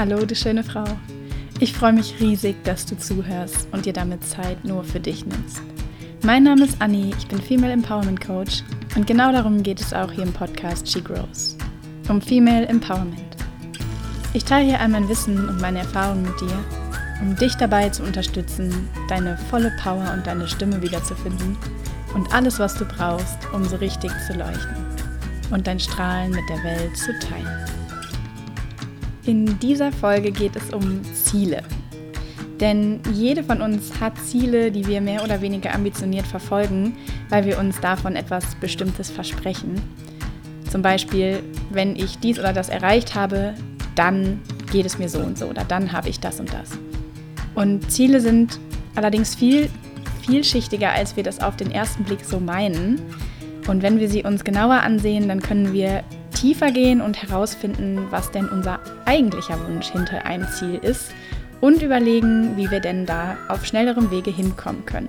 Hallo, du schöne Frau. Ich freue mich riesig, dass du zuhörst und dir damit Zeit nur für dich nimmst. Mein Name ist Anni, ich bin Female Empowerment Coach und genau darum geht es auch hier im Podcast She Grows. Um Female Empowerment. Ich teile hier all mein Wissen und meine Erfahrungen mit dir, um dich dabei zu unterstützen, deine volle Power und deine Stimme wiederzufinden und alles, was du brauchst, um so richtig zu leuchten und dein Strahlen mit der Welt zu teilen. In dieser Folge geht es um Ziele. Denn jede von uns hat Ziele, die wir mehr oder weniger ambitioniert verfolgen, weil wir uns davon etwas Bestimmtes versprechen. Zum Beispiel, wenn ich dies oder das erreicht habe, dann geht es mir so und so oder dann habe ich das und das. Und Ziele sind allerdings viel vielschichtiger, als wir das auf den ersten Blick so meinen. Und wenn wir sie uns genauer ansehen, dann können wir tiefer gehen und herausfinden, was denn unser eigentlicher Wunsch hinter einem Ziel ist und überlegen, wie wir denn da auf schnellerem Wege hinkommen können.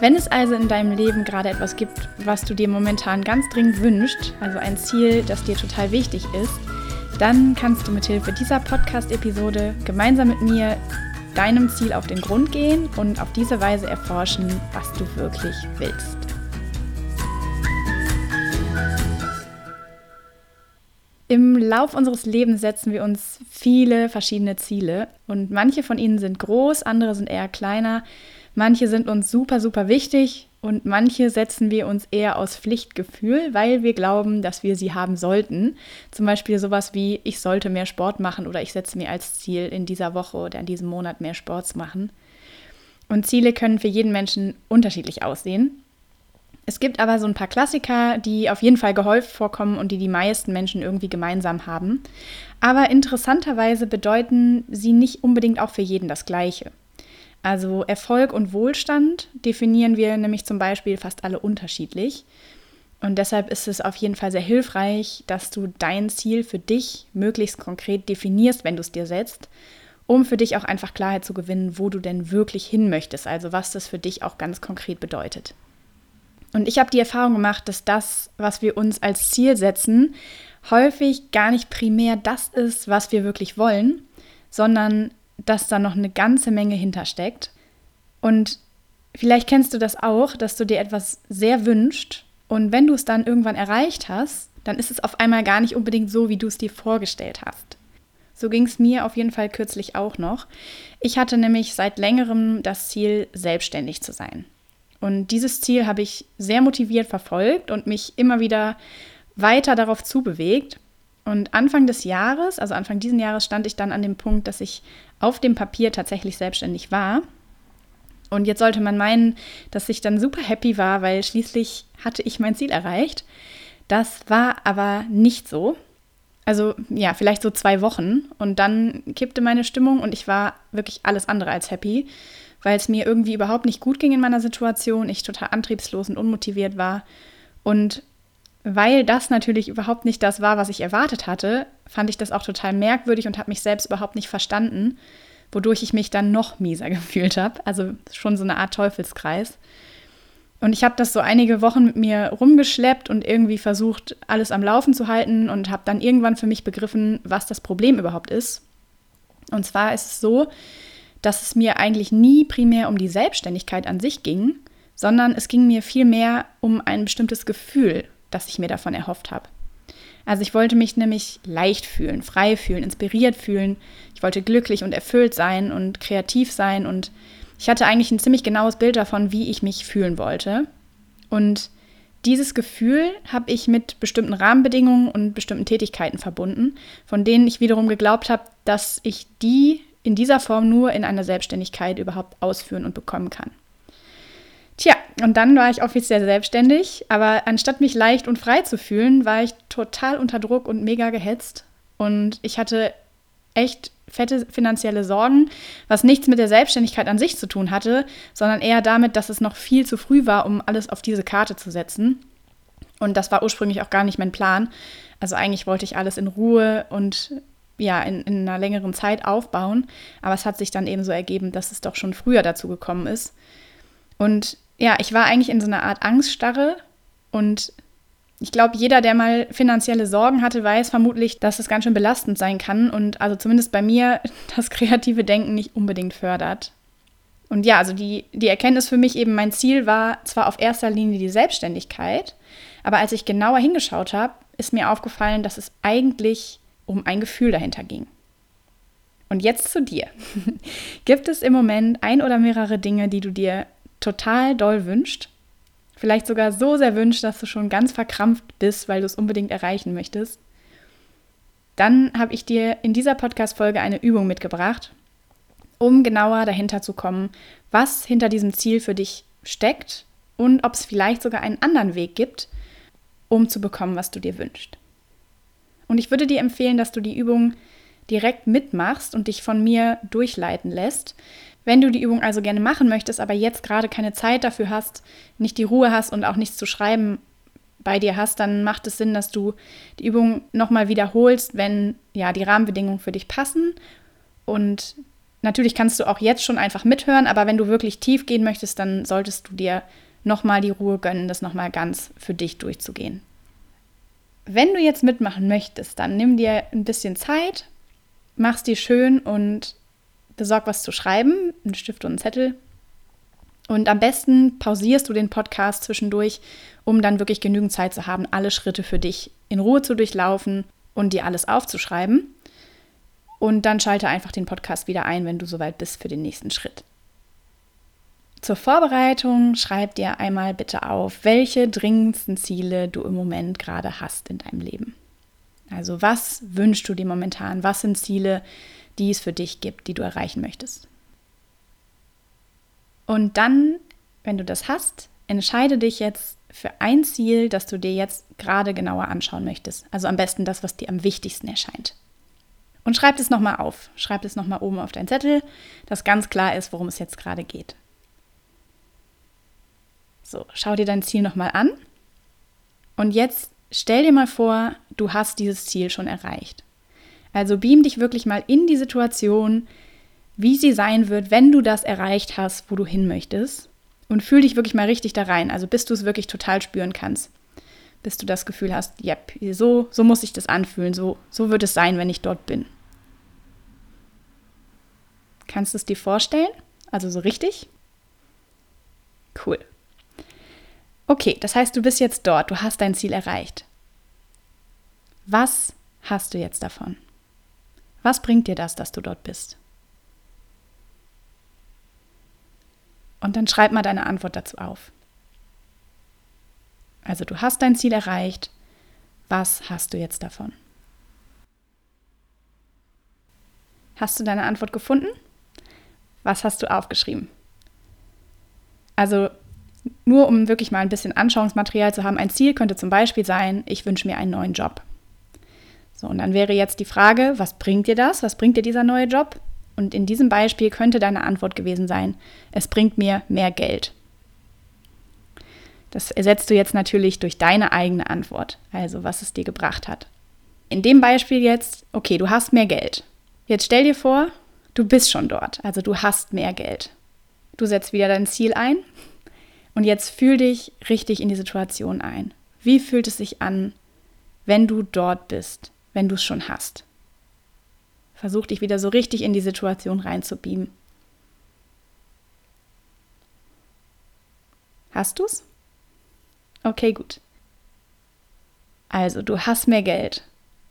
Wenn es also in deinem Leben gerade etwas gibt, was du dir momentan ganz dringend wünschst, also ein Ziel, das dir total wichtig ist, dann kannst du mithilfe dieser Podcast-Episode gemeinsam mit mir deinem Ziel auf den Grund gehen und auf diese Weise erforschen, was du wirklich willst. Im Lauf unseres Lebens setzen wir uns viele verschiedene Ziele und manche von ihnen sind groß, andere sind eher kleiner, manche sind uns super, super wichtig und manche setzen wir uns eher aus Pflichtgefühl, weil wir glauben, dass wir sie haben sollten. Zum Beispiel sowas wie, ich sollte mehr Sport machen oder ich setze mir als Ziel, in dieser Woche oder in diesem Monat mehr Sport zu machen. Und Ziele können für jeden Menschen unterschiedlich aussehen. Es gibt aber so ein paar Klassiker, die auf jeden Fall gehäuft vorkommen und die die meisten Menschen irgendwie gemeinsam haben. Aber interessanterweise bedeuten sie nicht unbedingt auch für jeden das Gleiche. Also Erfolg und Wohlstand definieren wir nämlich zum Beispiel fast alle unterschiedlich. Und deshalb ist es auf jeden Fall sehr hilfreich, dass du dein Ziel für dich möglichst konkret definierst, wenn du es dir setzt, um für dich auch einfach Klarheit zu gewinnen, wo du denn wirklich hin möchtest, also was das für dich auch ganz konkret bedeutet. Und ich habe die Erfahrung gemacht, dass das, was wir uns als Ziel setzen, häufig gar nicht primär das ist, was wir wirklich wollen, sondern dass da noch eine ganze Menge hintersteckt. Und vielleicht kennst du das auch, dass du dir etwas sehr wünschst und wenn du es dann irgendwann erreicht hast, dann ist es auf einmal gar nicht unbedingt so, wie du es dir vorgestellt hast. So ging es mir auf jeden Fall kürzlich auch noch. Ich hatte nämlich seit längerem das Ziel, selbstständig zu sein. Und dieses Ziel habe ich sehr motiviert verfolgt und mich immer wieder weiter darauf zubewegt. Und Anfang des Jahres, also Anfang diesen Jahres, stand ich dann an dem Punkt, dass ich auf dem Papier tatsächlich selbstständig war. Und jetzt sollte man meinen, dass ich dann super happy war, weil schließlich hatte ich mein Ziel erreicht. Das war aber nicht so. Also ja, vielleicht so zwei Wochen. Und dann kippte meine Stimmung und ich war wirklich alles andere als happy weil es mir irgendwie überhaupt nicht gut ging in meiner Situation, ich total antriebslos und unmotiviert war. Und weil das natürlich überhaupt nicht das war, was ich erwartet hatte, fand ich das auch total merkwürdig und habe mich selbst überhaupt nicht verstanden, wodurch ich mich dann noch mieser gefühlt habe. Also schon so eine Art Teufelskreis. Und ich habe das so einige Wochen mit mir rumgeschleppt und irgendwie versucht, alles am Laufen zu halten und habe dann irgendwann für mich begriffen, was das Problem überhaupt ist. Und zwar ist es so, dass es mir eigentlich nie primär um die Selbstständigkeit an sich ging, sondern es ging mir vielmehr um ein bestimmtes Gefühl, das ich mir davon erhofft habe. Also ich wollte mich nämlich leicht fühlen, frei fühlen, inspiriert fühlen. Ich wollte glücklich und erfüllt sein und kreativ sein und ich hatte eigentlich ein ziemlich genaues Bild davon, wie ich mich fühlen wollte. Und dieses Gefühl habe ich mit bestimmten Rahmenbedingungen und bestimmten Tätigkeiten verbunden, von denen ich wiederum geglaubt habe, dass ich die in dieser Form nur in einer Selbstständigkeit überhaupt ausführen und bekommen kann. Tja, und dann war ich offiziell selbstständig, aber anstatt mich leicht und frei zu fühlen, war ich total unter Druck und mega gehetzt. Und ich hatte echt fette finanzielle Sorgen, was nichts mit der Selbstständigkeit an sich zu tun hatte, sondern eher damit, dass es noch viel zu früh war, um alles auf diese Karte zu setzen. Und das war ursprünglich auch gar nicht mein Plan. Also eigentlich wollte ich alles in Ruhe und ja, in, in einer längeren Zeit aufbauen. Aber es hat sich dann eben so ergeben, dass es doch schon früher dazu gekommen ist. Und ja, ich war eigentlich in so einer Art Angststarre und Ich glaube, jeder, der mal finanzielle Sorgen hatte, weiß vermutlich, dass es ganz schön belastend sein kann und also zumindest bei mir das kreative Denken nicht unbedingt fördert. Und ja, also die, die Erkenntnis für mich eben, mein Ziel war zwar auf erster Linie die Selbstständigkeit, aber als ich genauer hingeschaut habe, ist mir aufgefallen, dass es eigentlich um ein Gefühl dahinter ging. Und jetzt zu dir. Gibt es im Moment ein oder mehrere Dinge, die du dir total doll wünschst? Vielleicht sogar so sehr wünschst, dass du schon ganz verkrampft bist, weil du es unbedingt erreichen möchtest? Dann habe ich dir in dieser Podcast-Folge eine Übung mitgebracht, um genauer dahinter zu kommen, was hinter diesem Ziel für dich steckt und ob es vielleicht sogar einen anderen Weg gibt, um zu bekommen, was du dir wünschst. Und ich würde dir empfehlen, dass du die Übung direkt mitmachst und dich von mir durchleiten lässt. Wenn du die Übung also gerne machen möchtest, aber jetzt gerade keine Zeit dafür hast, nicht die Ruhe hast und auch nichts zu schreiben bei dir hast, dann macht es Sinn, dass du die Übung nochmal wiederholst, wenn ja die Rahmenbedingungen für dich passen. Und natürlich kannst du auch jetzt schon einfach mithören, aber wenn du wirklich tief gehen möchtest, dann solltest du dir nochmal die Ruhe gönnen, das nochmal ganz für dich durchzugehen. Wenn du jetzt mitmachen möchtest, dann nimm dir ein bisschen Zeit, mach's dir schön und besorg was zu schreiben, einen Stift und einen Zettel. Und am besten pausierst du den Podcast zwischendurch, um dann wirklich genügend Zeit zu haben, alle Schritte für dich in Ruhe zu durchlaufen und dir alles aufzuschreiben. Und dann schalte einfach den Podcast wieder ein, wenn du soweit bist für den nächsten Schritt. Zur Vorbereitung schreib dir einmal bitte auf, welche dringendsten Ziele du im Moment gerade hast in deinem Leben. Also was wünschst du dir momentan? Was sind Ziele, die es für dich gibt, die du erreichen möchtest? Und dann, wenn du das hast, entscheide dich jetzt für ein Ziel, das du dir jetzt gerade genauer anschauen möchtest. Also am besten das, was dir am wichtigsten erscheint. Und schreib es nochmal auf. Schreib es nochmal oben auf deinen Zettel, dass ganz klar ist, worum es jetzt gerade geht. So, schau dir dein Ziel nochmal an. Und jetzt stell dir mal vor, du hast dieses Ziel schon erreicht. Also beam dich wirklich mal in die Situation, wie sie sein wird, wenn du das erreicht hast, wo du hin möchtest. Und fühl dich wirklich mal richtig da rein. Also bis du es wirklich total spüren kannst. Bis du das Gefühl hast, ja, so, so muss sich das anfühlen, so, so wird es sein, wenn ich dort bin. Kannst du es dir vorstellen? Also so richtig? Cool. Okay, das heißt, du bist jetzt dort, du hast dein Ziel erreicht. Was hast du jetzt davon? Was bringt dir das, dass du dort bist? Und dann schreib mal deine Antwort dazu auf. Also du hast dein Ziel erreicht. Was hast du jetzt davon? Hast du deine Antwort gefunden? Was hast du aufgeschrieben? Also nur um wirklich mal ein bisschen Anschauungsmaterial zu haben, ein Ziel könnte zum Beispiel sein, ich wünsche mir einen neuen Job. So, und dann wäre jetzt die Frage, was bringt dir das? Was bringt dir dieser neue Job? Und in diesem Beispiel könnte deine Antwort gewesen sein, es bringt mir mehr Geld. Das ersetzt du jetzt natürlich durch deine eigene Antwort, also was es dir gebracht hat. In dem Beispiel jetzt, okay, du hast mehr Geld. Jetzt stell dir vor, du bist schon dort, also du hast mehr Geld. Du setzt wieder dein Ziel ein und jetzt fühl dich richtig in die Situation ein. Wie fühlt es sich an, wenn du dort bist, wenn du es schon hast? Versuch dich wieder so richtig in die Situation reinzubeamen. Hast du's? Okay, gut. Also, du hast mehr Geld.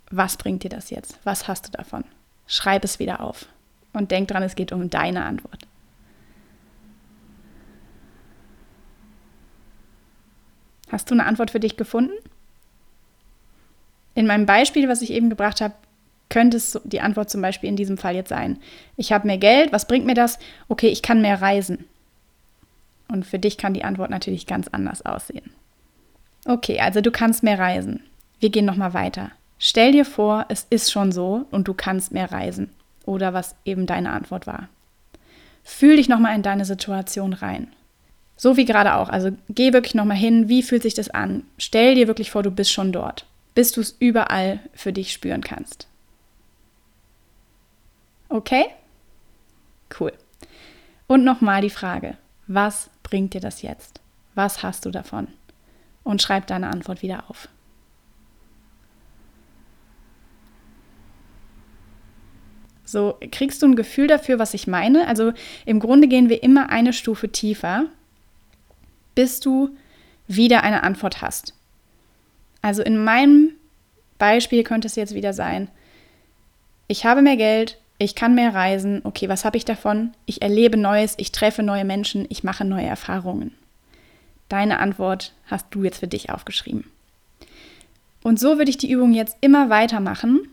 Was bringt dir das jetzt? Was hast du davon? Schreib es wieder auf. Und denk dran, es geht um deine Antwort. Hast du eine Antwort für dich gefunden? In meinem Beispiel, was ich eben gebracht habe, könnte es die Antwort zum Beispiel in diesem Fall jetzt sein. Ich habe mehr Geld, was bringt mir das? Okay, ich kann mehr reisen. Und für dich kann die Antwort natürlich ganz anders aussehen. Okay, also du kannst mehr reisen. Wir gehen nochmal weiter. Stell dir vor, es ist schon so und du kannst mehr reisen. Oder was eben deine Antwort war. Fühl dich nochmal in deine Situation rein. So wie gerade auch. Also geh wirklich nochmal hin, wie fühlt sich das an? Stell dir wirklich vor, du bist schon dort, bis du es überall für dich spüren kannst. Okay? Cool. Und nochmal die Frage, was bringt dir das jetzt? Was hast du davon? Und schreib deine Antwort wieder auf. So kriegst du ein Gefühl dafür, was ich meine. Also im Grunde gehen wir immer eine Stufe tiefer bis du wieder eine Antwort hast. Also in meinem Beispiel könnte es jetzt wieder sein, ich habe mehr Geld, ich kann mehr reisen, okay, was habe ich davon? Ich erlebe Neues, ich treffe neue Menschen, ich mache neue Erfahrungen. Deine Antwort hast du jetzt für dich aufgeschrieben. Und so würde ich die Übung jetzt immer weitermachen.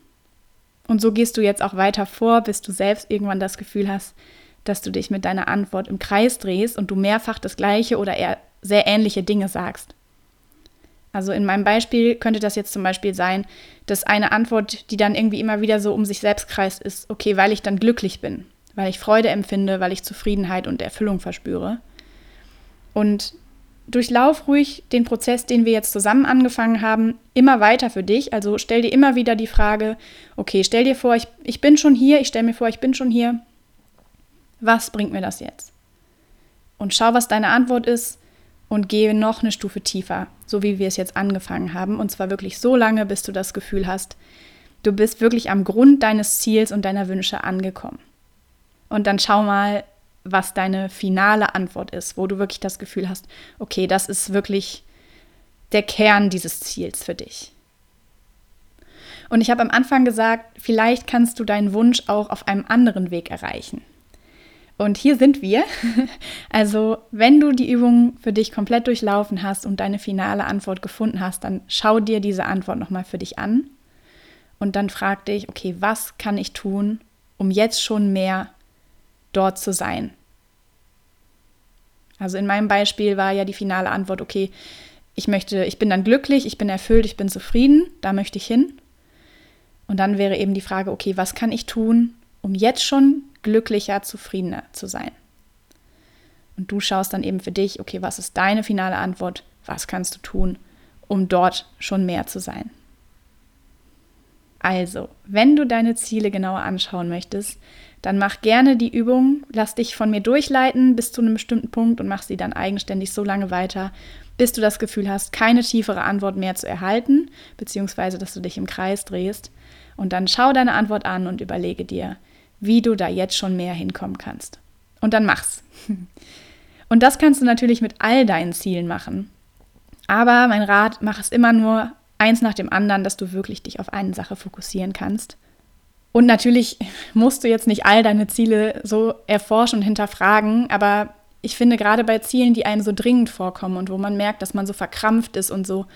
Und so gehst du jetzt auch weiter vor, bis du selbst irgendwann das Gefühl hast, dass du dich mit deiner Antwort im Kreis drehst und du mehrfach das gleiche oder eher sehr ähnliche Dinge sagst. Also in meinem Beispiel könnte das jetzt zum Beispiel sein, dass eine Antwort, die dann irgendwie immer wieder so um sich selbst kreist, ist, okay, weil ich dann glücklich bin, weil ich Freude empfinde, weil ich Zufriedenheit und Erfüllung verspüre. Und durchlauf ruhig den Prozess, den wir jetzt zusammen angefangen haben, immer weiter für dich. Also stell dir immer wieder die Frage, okay, stell dir vor, ich, ich bin schon hier, ich stelle mir vor, ich bin schon hier. Was bringt mir das jetzt? Und schau, was deine Antwort ist und gehe noch eine Stufe tiefer, so wie wir es jetzt angefangen haben. Und zwar wirklich so lange, bis du das Gefühl hast, du bist wirklich am Grund deines Ziels und deiner Wünsche angekommen. Und dann schau mal, was deine finale Antwort ist, wo du wirklich das Gefühl hast, okay, das ist wirklich der Kern dieses Ziels für dich. Und ich habe am Anfang gesagt, vielleicht kannst du deinen Wunsch auch auf einem anderen Weg erreichen. Und hier sind wir. Also, wenn du die Übung für dich komplett durchlaufen hast und deine finale Antwort gefunden hast, dann schau dir diese Antwort nochmal für dich an. Und dann frag dich, okay, was kann ich tun, um jetzt schon mehr dort zu sein? Also in meinem Beispiel war ja die finale Antwort, okay, ich möchte, ich bin dann glücklich, ich bin erfüllt, ich bin zufrieden, da möchte ich hin. Und dann wäre eben die Frage, okay, was kann ich tun, um jetzt schon glücklicher, zufriedener zu sein. Und du schaust dann eben für dich, okay, was ist deine finale Antwort? Was kannst du tun, um dort schon mehr zu sein? Also, wenn du deine Ziele genauer anschauen möchtest, dann mach gerne die Übung, lass dich von mir durchleiten bis zu einem bestimmten Punkt und mach sie dann eigenständig so lange weiter, bis du das Gefühl hast, keine tiefere Antwort mehr zu erhalten, beziehungsweise dass du dich im Kreis drehst. Und dann schau deine Antwort an und überlege dir, wie du da jetzt schon mehr hinkommen kannst. Und dann mach's. Und das kannst du natürlich mit all deinen Zielen machen. Aber mein Rat, mach es immer nur eins nach dem anderen, dass du wirklich dich auf eine Sache fokussieren kannst. Und natürlich musst du jetzt nicht all deine Ziele so erforschen und hinterfragen, aber ich finde gerade bei Zielen, die einem so dringend vorkommen und wo man merkt, dass man so verkrampft ist und so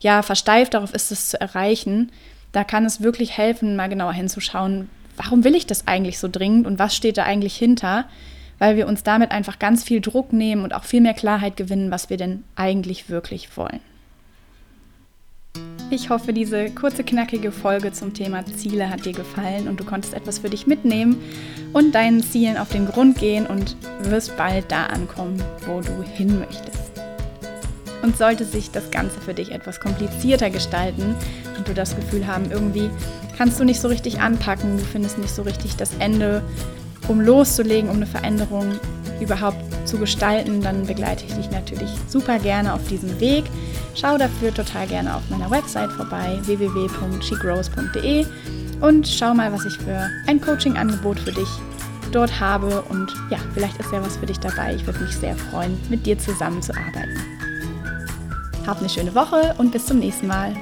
ja versteift darauf ist, es zu erreichen, da kann es wirklich helfen, mal genauer hinzuschauen, warum will ich das eigentlich so dringend und was steht da eigentlich hinter? Weil wir uns damit einfach ganz viel Druck nehmen und auch viel mehr Klarheit gewinnen, was wir denn eigentlich wirklich wollen. Ich hoffe, diese kurze, knackige Folge zum Thema Ziele hat dir gefallen und du konntest etwas für dich mitnehmen und deinen Zielen auf den Grund gehen und wirst bald da ankommen, wo du hin möchtest. Und sollte sich das Ganze für dich etwas komplizierter gestalten und du das Gefühl haben, irgendwie kannst du nicht so richtig anpacken, du findest nicht so richtig das Ende, um loszulegen, um eine Veränderung überhaupt zu gestalten, dann begleite ich dich natürlich super gerne auf diesem Weg. Schau dafür total gerne auf meiner Website vorbei, www.shegrows.de und schau mal, was ich für ein Coaching-Angebot für dich dort habe. Und ja, vielleicht ist ja was für dich dabei. Ich würde mich sehr freuen, mit dir zusammenzuarbeiten. Hab eine schöne Woche und bis zum nächsten Mal.